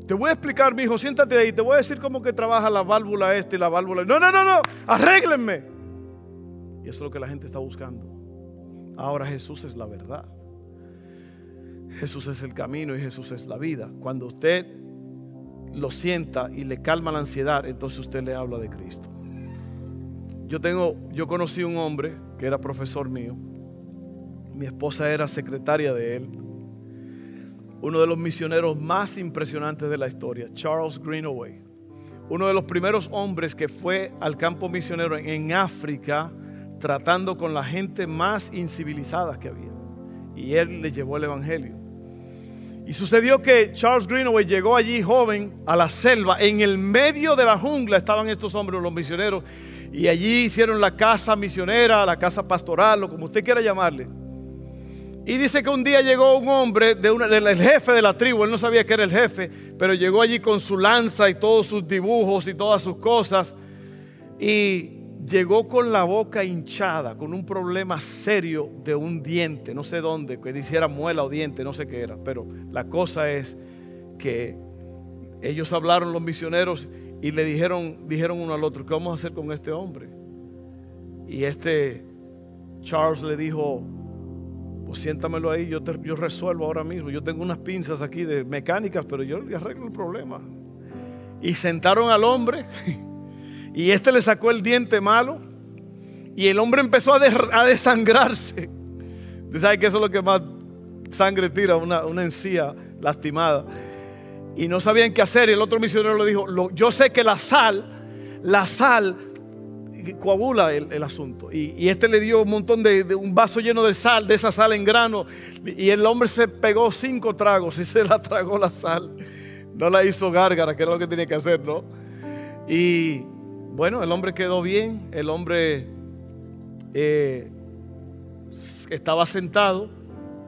Te voy a explicar, mi hijo, siéntate ahí, te voy a decir cómo que trabaja la válvula este y la válvula. No, no, no, no, arréglenme. Y eso es lo que la gente está buscando. Ahora Jesús es la verdad. Jesús es el camino y Jesús es la vida. Cuando usted lo sienta y le calma la ansiedad, entonces usted le habla de Cristo. Yo tengo, yo conocí un hombre que era profesor mío. Mi esposa era secretaria de él. Uno de los misioneros más impresionantes de la historia, Charles Greenaway. Uno de los primeros hombres que fue al campo misionero en África tratando con la gente más incivilizada que había. Y él le llevó el Evangelio. Y sucedió que Charles Greenaway llegó allí joven a la selva. En el medio de la jungla estaban estos hombres, los misioneros. Y allí hicieron la casa misionera, la casa pastoral, o como usted quiera llamarle. Y dice que un día llegó un hombre de una, del jefe de la tribu, él no sabía que era el jefe, pero llegó allí con su lanza y todos sus dibujos y todas sus cosas. Y llegó con la boca hinchada, con un problema serio de un diente, no sé dónde, que hiciera muela o diente, no sé qué era, pero la cosa es que ellos hablaron los misioneros y le dijeron, dijeron uno al otro, ¿qué vamos a hacer con este hombre? Y este Charles le dijo, pues siéntamelo ahí, yo, yo resuelvo ahora mismo. Yo tengo unas pinzas aquí de mecánicas, pero yo arreglo el problema. Y sentaron al hombre y este le sacó el diente malo y el hombre empezó a, desangrarse. Usted sabe que eso es lo que más sangre tira, una, una encía lastimada. Y no sabían qué hacer. Y el otro misionero le dijo, yo sé que la sal, la sal coagula el, asunto. Y, este le dio un montón de, un vaso lleno de sal, de esa sal en grano. Y el hombre se pegó cinco tragos y se la tragó la sal. No la hizo gárgara, que era lo que tenía que hacer, ¿no? Y bueno, el hombre quedó bien. El hombre eh, estaba sentado.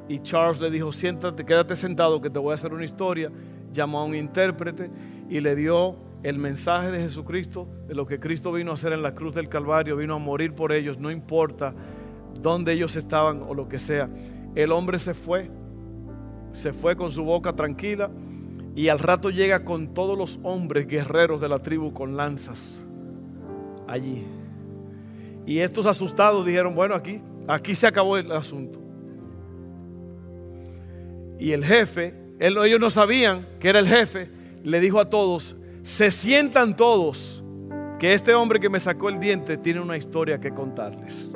Y Charles le dijo, siéntate, quédate sentado que te voy a hacer una historia. Llamó a un intérprete y le dio el mensaje de Jesucristo, de lo que Cristo vino a hacer en la cruz del Calvario, vino a morir por ellos, no importa dónde ellos estaban o lo que sea. El hombre se fue, se fue con su boca tranquila y al rato llega con todos los hombres guerreros de la tribu con lanzas allí. Y estos asustados dijeron, bueno, aquí, aquí se acabó el asunto. Y el jefe, ellos no sabían que era el jefe, le dijo a todos, se sientan todos que este hombre que me sacó el diente tiene una historia que contarles.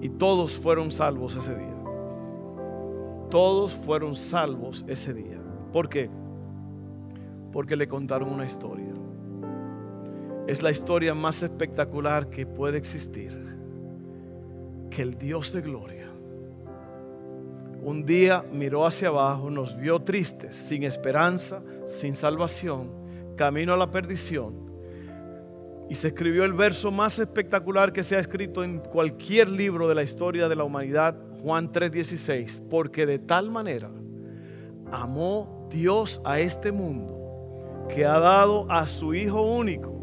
Y todos fueron salvos ese día. Todos fueron salvos ese día. ¿Por qué? Porque le contaron una historia. Es la historia más espectacular que puede existir. Que el Dios de gloria un día miró hacia abajo, nos vio tristes, sin esperanza, sin salvación camino a la perdición. Y se escribió el verso más espectacular que se ha escrito en cualquier libro de la historia de la humanidad, Juan 3:16, porque de tal manera amó Dios a este mundo que ha dado a su Hijo único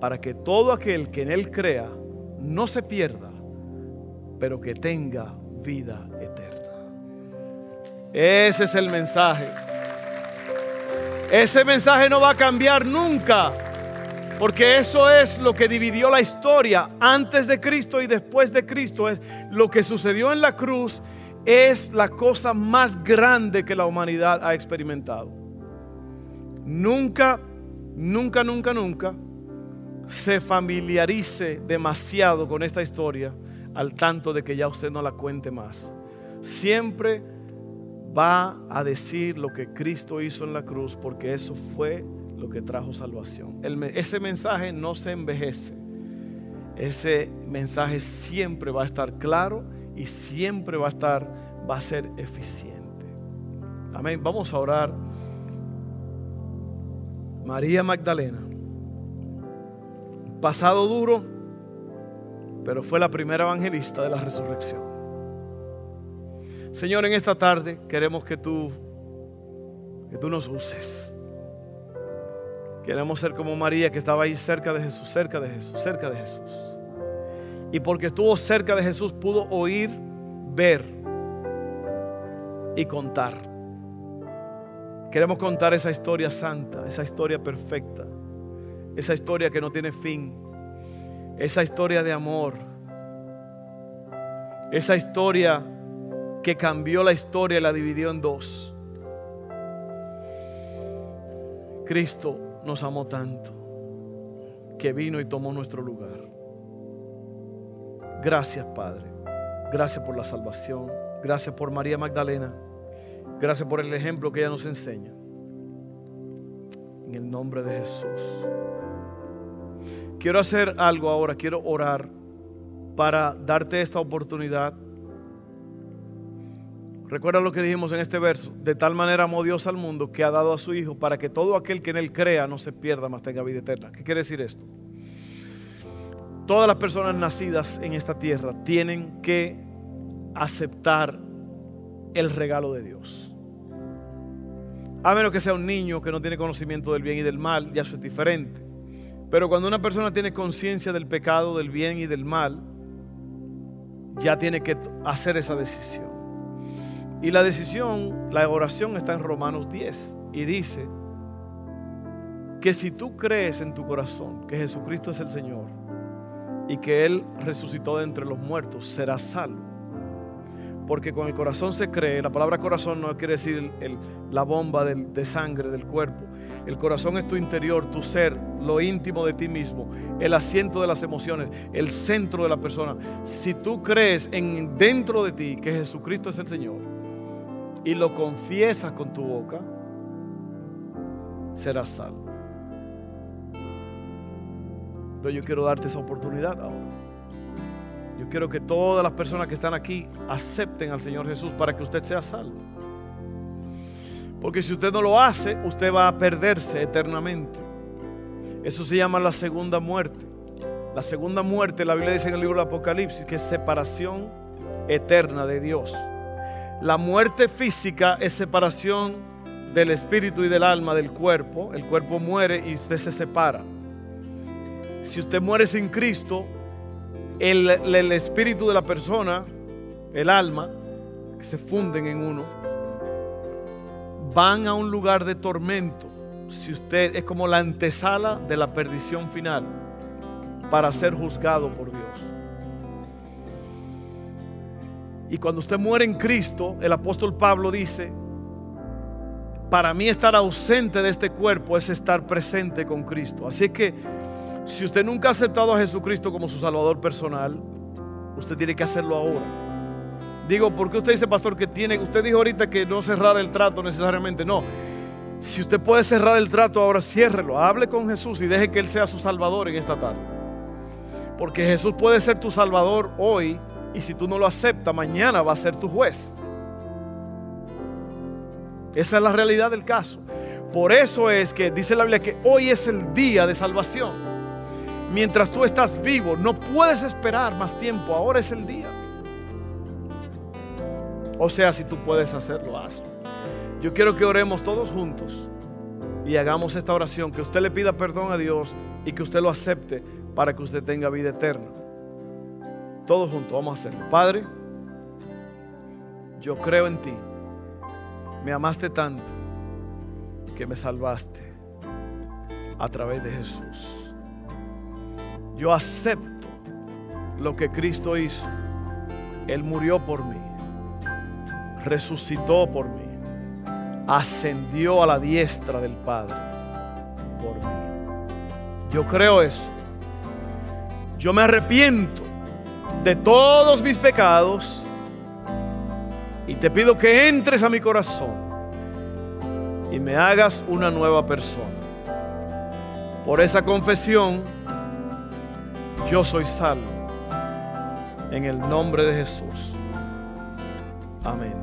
para que todo aquel que en Él crea no se pierda, pero que tenga vida eterna. Ese es el mensaje. Ese mensaje no va a cambiar nunca. Porque eso es lo que dividió la historia antes de Cristo y después de Cristo. Es lo que sucedió en la cruz es la cosa más grande que la humanidad ha experimentado. Nunca, nunca, nunca, nunca se familiarice demasiado con esta historia al tanto de que ya usted no la cuente más. Siempre va a decir lo que Cristo hizo en la cruz porque eso fue lo que trajo salvación. ese mensaje no se envejece. Ese mensaje siempre va a estar claro y siempre va a estar, va a ser eficiente. Amén. Vamos a orar. María Magdalena. Pasado duro, pero fue la primera evangelista de la resurrección. Señor, en esta tarde queremos que tú, que tú nos uses. Queremos ser como María que estaba ahí cerca de Jesús, cerca de Jesús, cerca de Jesús. Y porque estuvo cerca de Jesús pudo oír, ver y contar. Queremos contar esa historia santa, esa historia perfecta, esa historia que no tiene fin, esa historia de amor, esa historia que cambió la historia y la dividió en dos. Cristo nos amó tanto que vino y tomó nuestro lugar. Gracias Padre. Gracias por la salvación. Gracias por María Magdalena. Gracias por el ejemplo que ella nos enseña. En el nombre de Jesús. Quiero hacer algo ahora. Quiero orar para darte esta oportunidad Recuerda lo que dijimos en este verso. De tal manera amó Dios al mundo que ha dado a su Hijo para que todo aquel que en Él crea no se pierda, mas tenga vida eterna. ¿Qué quiere decir esto? Todas las personas nacidas en esta tierra tienen que aceptar el regalo de Dios. A menos que sea un niño que no tiene conocimiento del bien y del mal, ya eso es diferente. Pero cuando una persona tiene conciencia del pecado, del bien y del mal, ya tiene que hacer esa decisión. Y la decisión, la oración está en Romanos 10 y dice, que si tú crees en tu corazón que Jesucristo es el Señor y que Él resucitó de entre los muertos, serás salvo. Porque con el corazón se cree, la palabra corazón no quiere decir la bomba de sangre del cuerpo. El corazón es tu interior, tu ser, lo íntimo de ti mismo, el asiento de las emociones, el centro de la persona. Si tú crees en dentro de ti que Jesucristo es el Señor y lo confiesas con tu boca, serás salvo. Pero yo quiero darte esa oportunidad ahora. Yo quiero que todas las personas que están aquí acepten al Señor Jesús para que usted sea salvo. Porque si usted no lo hace, usted va a perderse eternamente. Eso se llama la segunda muerte. La segunda muerte, la Biblia dice en el libro del Apocalipsis, que es separación eterna de Dios. La muerte física es separación del espíritu y del alma del cuerpo. El cuerpo muere y usted se separa. Si usted muere sin Cristo, el, el espíritu de la persona, el alma, que se funden en uno, van a un lugar de tormento. Si usted es como la antesala de la perdición final para ser juzgado por Dios. Y cuando usted muere en Cristo, el apóstol Pablo dice, para mí estar ausente de este cuerpo es estar presente con Cristo. Así que si usted nunca ha aceptado a Jesucristo como su Salvador personal, usted tiene que hacerlo ahora. Digo, ¿por qué usted dice, pastor, que tiene, usted dijo ahorita que no cerrar el trato necesariamente? No. Si usted puede cerrar el trato ahora, ciérrelo. Hable con Jesús y deje que Él sea su Salvador en esta tarde. Porque Jesús puede ser tu Salvador hoy y si tú no lo aceptas, mañana va a ser tu juez. Esa es la realidad del caso. Por eso es que dice la Biblia que hoy es el día de salvación. Mientras tú estás vivo, no puedes esperar más tiempo. Ahora es el día. O sea, si tú puedes hacerlo, hazlo. Yo quiero que oremos todos juntos y hagamos esta oración, que usted le pida perdón a Dios y que usted lo acepte para que usted tenga vida eterna. Todos juntos, vamos a hacerlo. Padre, yo creo en ti. Me amaste tanto que me salvaste a través de Jesús. Yo acepto lo que Cristo hizo. Él murió por mí resucitó por mí, ascendió a la diestra del Padre por mí. Yo creo eso. Yo me arrepiento de todos mis pecados y te pido que entres a mi corazón y me hagas una nueva persona. Por esa confesión, yo soy salvo. En el nombre de Jesús. Amén.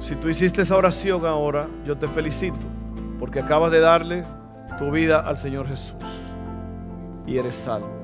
Si tú hiciste esa oración ahora, yo te felicito porque acabas de darle tu vida al Señor Jesús y eres salvo.